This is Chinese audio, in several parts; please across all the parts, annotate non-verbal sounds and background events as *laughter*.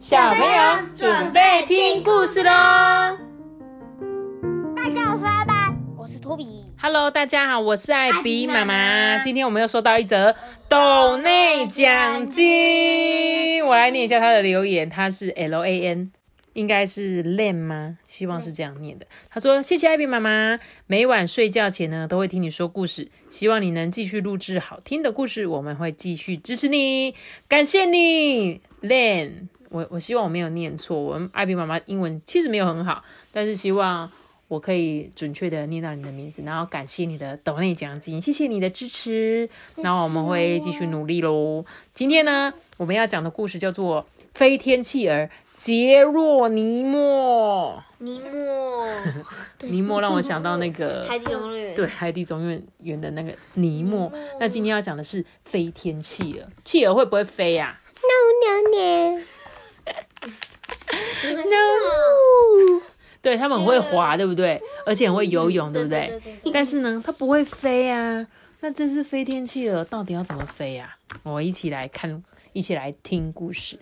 小朋友准备听故事喽！大家好，我是阿白，我是托比。Hello，大家好，我是艾比妈妈。今天我们又收到一则斗内奖金，我来念一下他的留言，他是 L A N，应该是 Len 吗？希望是这样念的。他说：“谢谢艾比妈妈，每晚睡觉前呢都会听你说故事，希望你能继续录制好听的故事，我们会继续支持你，感谢你，Len。”我我希望我没有念错，我们艾比妈妈英文其实没有很好，但是希望。我可以准确的念到你的名字，然后感谢你的抖内奖金，谢谢你的支持，然后我们会继续努力喽。今天呢，我们要讲的故事叫做《飞天企鹅杰若尼莫》。尼莫，*laughs* 尼莫让我想到那个 *laughs* 海底总动员。对《海底总动员》的那个尼莫。那今天要讲的是飞天企鹅，企鹅会不会飞呀、No no no。No 对，他们很会滑，对不对？而且很会游泳，对不对？但是呢，它不会飞啊。那这只飞天企鹅到底要怎么飞啊？我一起来看，一起来听故事。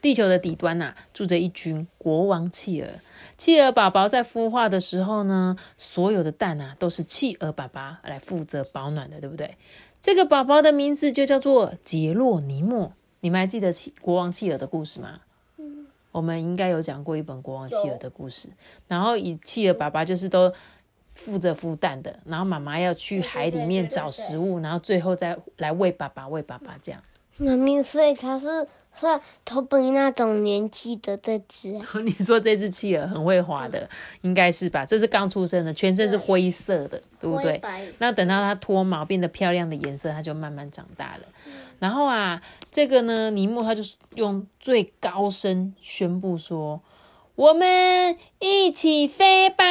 地球的底端呐、住着一群国王企鹅。企鹅宝宝在孵化的时候呢，所有的蛋啊都是企鹅爸爸来负责保暖的，对不对？这个宝宝的名字就叫做杰洛尼莫。你们还记得企国王企鹅的故事吗？我们应该有讲过一本国王企鹅的故事，然后以企鹅爸爸就是都负责孵蛋的，然后妈妈要去海里面找食物，然后最后再来喂爸爸，喂爸爸这样。妈咪，所以它是算头本那种年纪的这只啊。*laughs* 你说这只企鹅很会滑的，应该是吧？这是刚出生的，全身是灰色的，对不对？那等到它脱毛变得漂亮的颜色，它就慢慢长大了。然后啊，这个呢，尼莫他就是用最高声宣布说：“我们一起飞吧！”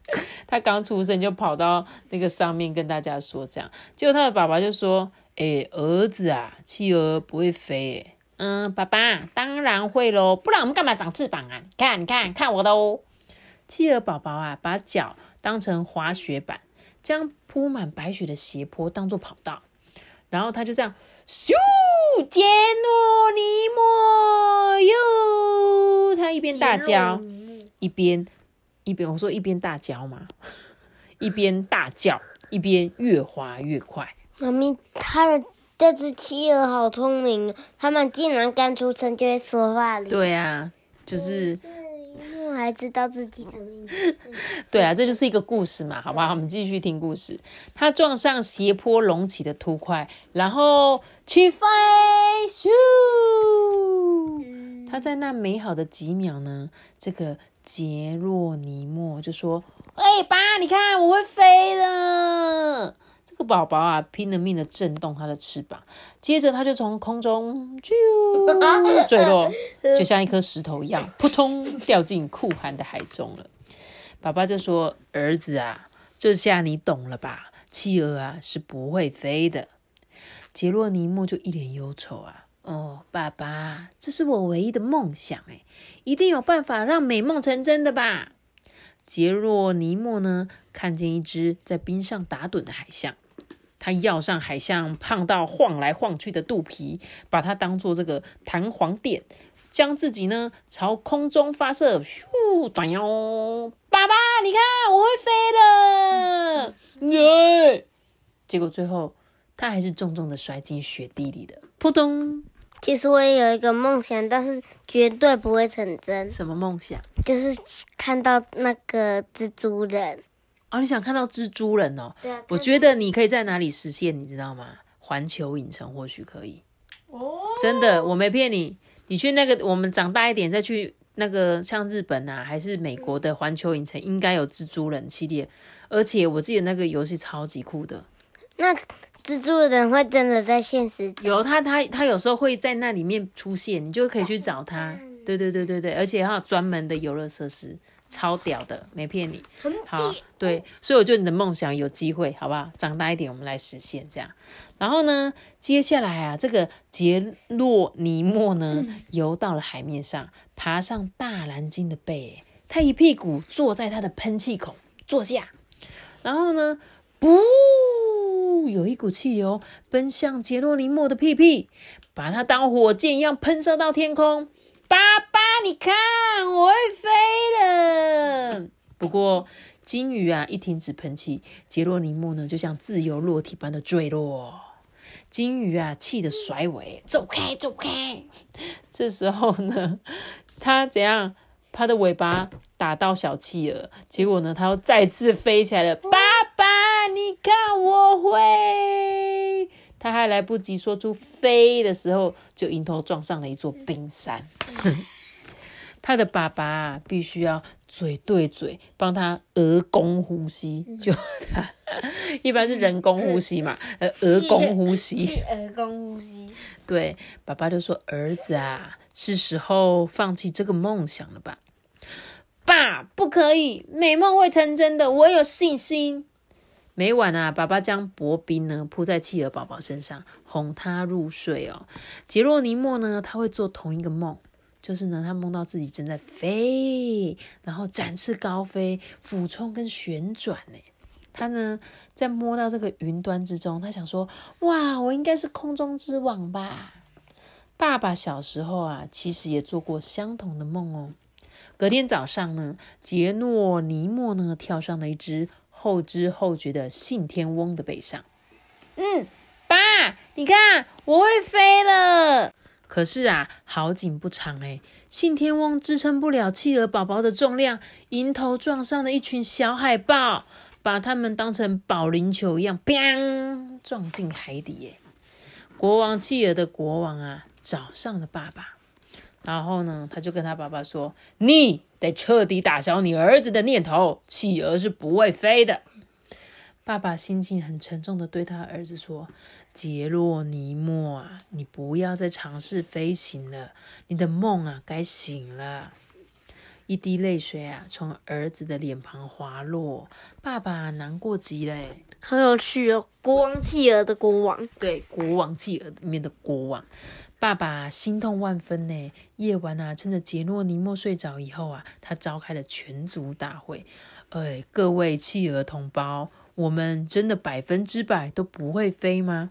*laughs* 他刚出生就跑到那个上面跟大家说这样，结果他的爸爸就说：“诶、儿子啊，企鹅不会飞、诶嗯，爸爸当然会喽，不然我们干嘛长翅膀啊？你看，你看，看我的哦。企鹅宝宝啊，把脚当成滑雪板，将铺满白雪的斜坡当做跑道，然后他就这样，咻，杰诺尼莫哟，他一边大叫，一边一边我说一边大叫嘛，*laughs* 一边大叫，一边越滑越快。妈咪，它的这只企鹅好聪明哦，它们竟然刚出生就会说话了。对啊，就是。是因为还知道自己的名字。*laughs* 对啊，这就是一个故事嘛，好不好？我们继续听故事。他撞上斜坡隆起的凸块，然后起飞，咻！他在那美好的几秒呢，这个杰洛尼莫就说：“哎、爸，你看我会飞了。”这个宝宝啊，拼了命的震动他的翅膀，接着他就从空中啾坠落，就像一颗石头一样，扑通掉进酷寒的海中了。爸爸就说：“儿子啊，这下你懂了吧？企鹅啊是不会飞的。”杰洛尼莫就一脸忧愁啊，哦，爸爸，这是我唯一的梦想，哎，一定有办法让美梦成真的吧？杰洛尼莫呢，看见一只在冰上打盹的海象，他要上海象胖到晃来晃去的肚皮，把它当做这个弹簧垫，将自己呢朝空中发射，咻，短腰！爸爸，你看我会飞了！耶！结果最后他还是重重的摔进雪地里的，扑通！其实我也有一个梦想，但是绝对不会成真，什么梦想？就是看到那个蜘蛛人。哦，你想看到蜘蛛人哦？对啊，我觉得你可以在哪里实现，你知道吗？环球影城或许可以。哦，真的，我没骗你。你去那个，我们长大一点再去那个，像日本啊，还是美国的环球影城，应该有蜘蛛人系列。而且我记得那个游戏超级酷的，那蜘蛛人会真的在现实？有他他他有时候会在那里面出现，你就可以去找他。对对对对对，而且还有专门的游乐设施，超屌的，没骗你。好，对，所以我觉得你的梦想有机会，好不好？长大一点，我们来实现这样。然后呢，接下来啊，这个杰洛尼莫呢，游到了海面上，爬上大蓝鲸的背，他一屁股坐在他的喷气孔，坐下，然后呢，噗，呼，有一股气流奔向杰洛尼莫的屁屁，把它当火箭一样喷射到天空。爸爸，你看，我会飞了。不过金鱼啊，一停止喷气，杰洛尼莫呢，就像自由落体般的坠落。金鱼啊，气得甩尾，走开，走开。这时候呢，它怎样？它的尾巴打到小企鹅，结果呢，它又再次飞起来了。爸爸，你看我会。它还来不及说出飞的时候，就迎头撞上了一座冰山。他的爸爸必须要嘴对嘴帮他额弓呼吸，就他一般是人工呼吸嘛，呃，额弓呼吸，额弓呼吸。对，爸爸就说：“儿子啊，是时候放弃这个梦想了吧？”爸，不可以，美梦会成真的，我有信心。每晚啊，爸爸将薄冰呢铺在企鹅宝宝身上，哄他入睡哦。杰洛尼莫呢，他会做同一个梦。就是呢，他梦到自己正在飞，然后展翅高飞、俯冲跟旋转呢。他呢，在摸到这个云端之中，他想说：“哇，我应该是空中之王吧？”爸爸小时候啊，其实也做过相同的梦哦。隔天早上呢，杰诺尼莫呢跳上了一只后知后觉的信天翁的背上。嗯，爸，你看，我会飞了。可是啊，好景不长哎，信天翁支撑不了企鹅宝宝的重量，迎头撞上了一群小海豹，把它们当成保龄球一样，砰，撞进海底耶！国王企鹅的国王啊，找上了爸爸，然后呢，他就跟他爸爸说：“你得彻底打消你儿子的念头，企鹅是不会飞的。”爸爸心情很沉重的对他儿子说。杰洛尼莫啊，你不要再尝试飞行了，你的梦啊该醒了。一滴泪水啊从儿子的脸庞滑落，爸爸难过极了。好有趣哦，国王企鹅的国王，对，国王企鹅里面的国王，爸爸心痛万分呢。夜晚啊，趁着杰洛尼莫睡着以后啊，他召开了全族大会。哎，各位企鹅同胞，我们真的百分之百都不会飞吗？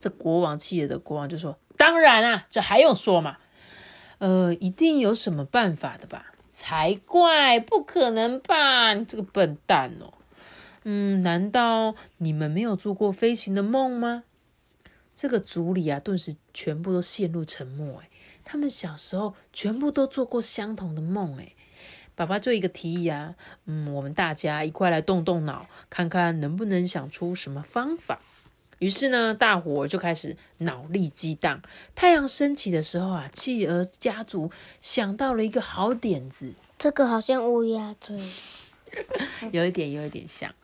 这国王气的国王就说：“当然啊，这还用说吗？呃，一定有什么办法的吧？才怪，不可能吧？你这个笨蛋哦！嗯，难道你们没有做过飞行的梦吗？”这个族里啊，顿时全部都陷入沉默。哎，他们小时候全部都做过相同的梦。哎，爸爸就一个提议啊，嗯，我们大家一块来动动脑，看看能不能想出什么方法。于是呢，大伙就开始脑力激荡。太阳升起的时候啊，企鹅家族想到了一个好点子。这个好像乌鸦嘴，*laughs* 有一点，有一点像。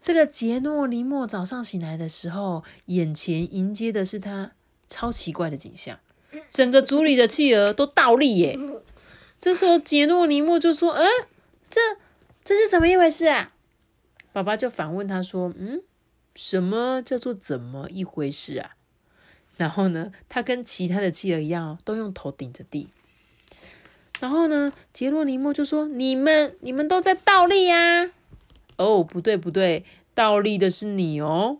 这个杰诺尼莫早上醒来的时候，眼前迎接的是他超奇怪的景象：整个族里的企鹅都倒立耶。这时候杰诺尼莫就说：“嗯，这这是怎么一回事啊？”爸爸就反问他说：“嗯。”什么叫做怎么一回事啊？然后呢，他跟其他的企鹅一样，都用头顶着地。然后呢，杰洛尼莫就说：“你们，你们都在倒立呀！”哦，不对不对，倒立的是你哦！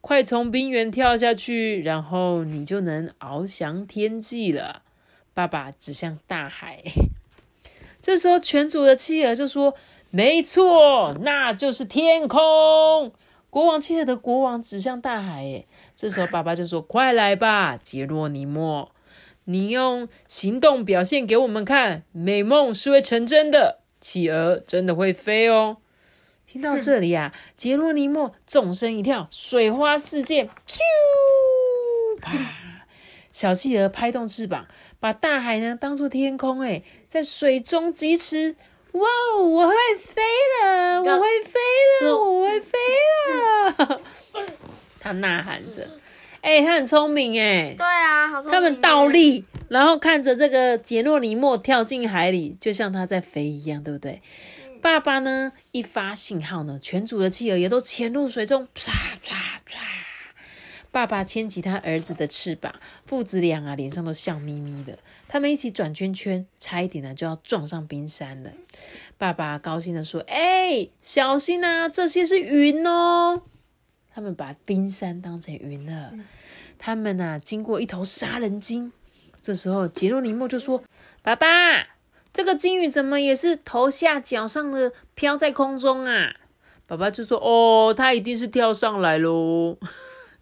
快从冰原跳下去，然后你就能翱翔天际了。爸爸指向大海。*laughs* 这时候，全组的企鹅就说：“没错，那就是天空。”国王企鹅的国王指向大海，哎，这时候爸爸就说：“快来吧，杰洛尼莫，你用行动表现给我们看，美梦是会成真的，企鹅真的会飞哦。”听到这里啊，杰洛尼莫纵身一跳，水花四溅，咻，啪！小企鹅拍动翅膀，把大海呢当做天空，哎，在水中疾驰。哇！我会飞了，我会飞了，我会飞了！他呐喊着，哎，他很聪明哎。对啊，好聪明。他们倒立，然后看着这个杰诺尼莫跳进海里，就像他在飞一样，对不对？爸爸呢，一发信号呢，全组的企鹅也都潜入水中，唰唰唰！爸爸牵起他儿子的翅膀，父子俩啊，脸上都笑眯眯的。他们一起转圈圈，差一点呢就要撞上冰山了。爸爸高兴的说：“哎，小心啊，这些是云哦。”他们把冰山当成云了。他们呐，经过一头杀人鲸，这时候杰洛尼莫就说：“爸爸，这个鲸鱼怎么也是头下脚上的飘在空中啊？”爸爸就说：“哦，它一定是跳上来喽。”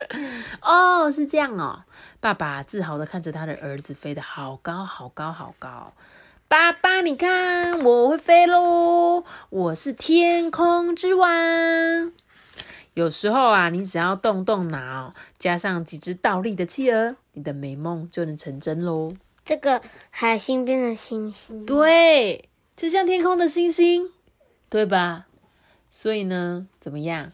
*laughs* 哦，是这样哦。爸爸自豪的看着他的儿子飞得好高好高好高。爸爸，你看，我会飞喽！我是天空之王。有时候啊，你只要动动脑，加上几只倒立的企鹅，你的美梦就能成真喽。这个海星变成星星，对，就像天空的星星，对吧？所以呢，怎么样？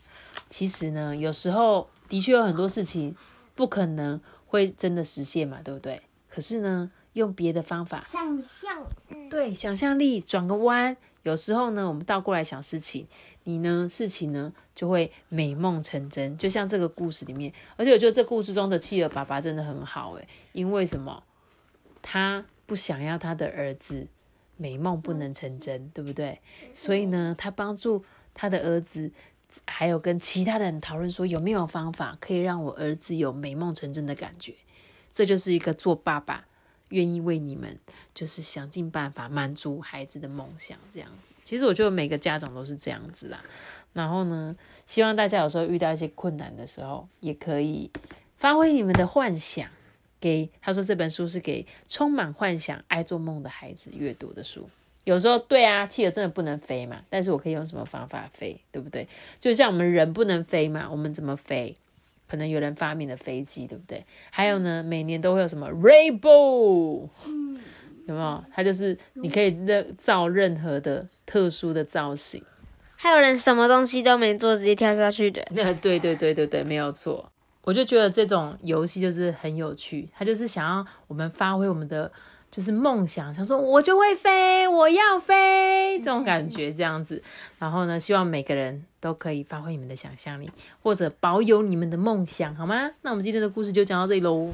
其实呢，有时候的确有很多事情不可能会真的实现嘛，对不对？可是呢，用别的方法，想象，对，想象力转个弯。有时候呢，我们倒过来想事情，你呢，事情呢就会美梦成真。就像这个故事里面，而且我觉得这故事中的企鹅爸爸真的很好诶，因为什么？他不想要他的儿子美梦不能成真，对不对？所以呢，他帮助他的儿子，还有跟其他人讨论说，有没有方法可以让我儿子有美梦成真的感觉？这就是一个做爸爸。愿意为你们，就是想尽办法满足孩子的梦想，这样子。其实我觉得每个家长都是这样子啦。然后呢，希望大家有时候遇到一些困难的时候，也可以发挥你们的幻想。给他说这本书是给充满幻想、爱做梦的孩子阅读的书。有时候对啊，企鹅真的不能飞嘛，但是我可以用什么方法飞，对不对？就像我们人不能飞嘛，我们怎么飞？可能有人发明了飞机，对不对？还有呢，每年都会有什么 Rainbow，有没有？它就是你可以任造任何的特殊的造型。还有人什么东西都没做，直接跳下去的。那 *laughs* 对对对对对，没有错。我就觉得这种游戏就是很有趣，它就是想要我们发挥我们的。就是梦想，想说我就会飞，我要飞，这种感觉这样子。然后呢，希望每个人都可以发挥你们的想象力，或者保有你们的梦想，好吗？那我们今天的故事就讲到这里喽。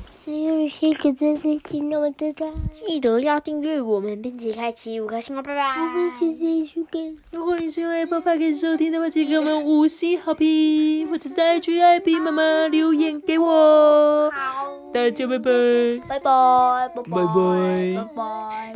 记得要订阅我们，并且开启五颗星哦，拜拜。如果你是用 Apple Podcast 收听的话，请给我们五星好评，或者在 G I B 妈妈留言给我。好。大家拜拜，拜拜，拜拜。拜拜。